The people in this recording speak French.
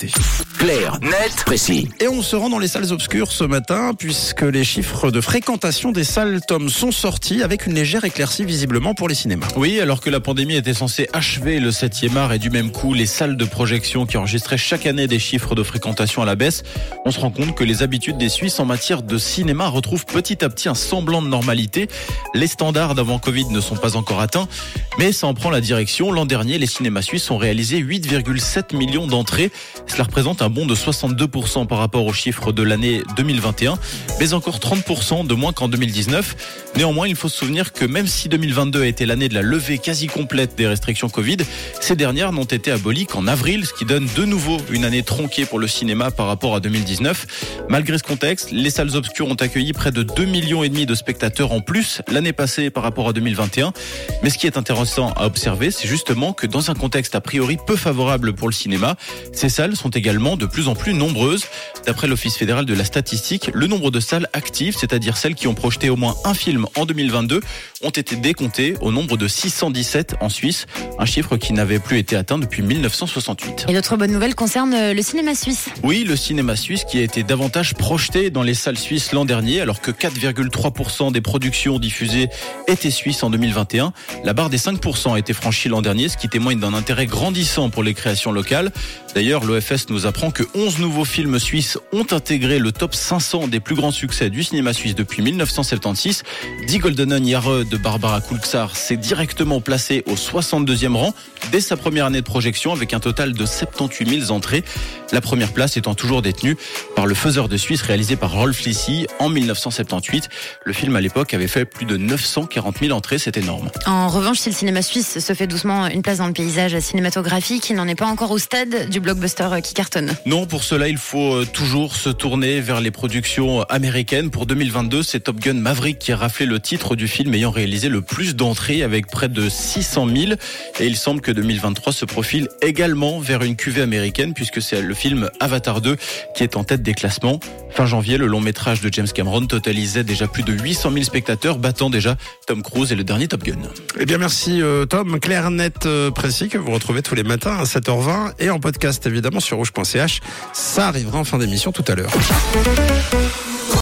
tätig. Clair, net, précis. Et on se rend dans les salles obscures ce matin puisque les chiffres de fréquentation des salles Tom sont sortis avec une légère éclaircie visiblement pour les cinémas. Oui, alors que la pandémie était censée achever le 7e art et du même coup les salles de projection qui enregistraient chaque année des chiffres de fréquentation à la baisse, on se rend compte que les habitudes des Suisses en matière de cinéma retrouvent petit à petit un semblant de normalité. Les standards d'avant Covid ne sont pas encore atteints, mais ça en prend la direction. L'an dernier, les cinémas suisses ont réalisé 8,7 millions d'entrées. Cela représente un de 62% par rapport aux chiffres de l'année 2021, mais encore 30% de moins qu'en 2019. Néanmoins, il faut se souvenir que même si 2022 a été l'année de la levée quasi complète des restrictions Covid, ces dernières n'ont été abolies qu'en avril, ce qui donne de nouveau une année tronquée pour le cinéma par rapport à 2019. Malgré ce contexte, les salles obscures ont accueilli près de 2 millions et demi de spectateurs en plus l'année passée par rapport à 2021. Mais ce qui est intéressant à observer, c'est justement que dans un contexte a priori peu favorable pour le cinéma, ces salles sont également de plus en plus nombreuses. D'après l'Office fédéral de la statistique, le nombre de salles actives, c'est-à-dire celles qui ont projeté au moins un film en 2022, ont été décomptées au nombre de 617 en Suisse, un chiffre qui n'avait plus été atteint depuis 1968. Et l'autre bonne nouvelle concerne euh, le cinéma suisse. Oui, le cinéma suisse qui a été davantage projeté dans les salles suisses l'an dernier, alors que 4,3% des productions diffusées étaient suisses en 2021. La barre des 5% a été franchie l'an dernier, ce qui témoigne d'un intérêt grandissant pour les créations locales. D'ailleurs, l'OFS nous apprend que 11 nouveaux films suisses ont intégré le top 500 des plus grands succès du cinéma suisse depuis 1976. Die Goldenen Jahre de Barbara Kulksar s'est directement placé au 62e rang dès sa première année de projection avec un total de 78 000 entrées. La première place étant toujours détenue par Le Faiseur de Suisse réalisé par Rolf Lissy en 1978. Le film à l'époque avait fait plus de 940 000 entrées, c'est énorme. En revanche, si le cinéma suisse se fait doucement une place dans le paysage cinématographique, il n'en est pas encore au stade du blockbuster qui cartonne. Non, pour cela, il faut euh, toujours se tourner vers les productions américaines. Pour 2022, c'est Top Gun Maverick qui a raflé le titre du film ayant réalisé le plus d'entrées avec près de 600 000. Et il semble que 2023 se profile également vers une cuvée américaine puisque c'est le film Avatar 2 qui est en tête des classements. Fin janvier, le long métrage de James Cameron totalisait déjà plus de 800 000 spectateurs, battant déjà Tom Cruise et le dernier Top Gun. Eh bien merci euh, Tom, clair, net, euh, précis que vous retrouvez tous les matins à 7h20 et en podcast évidemment sur rouge.ch. Ça arrivera en fin d'émission tout à l'heure.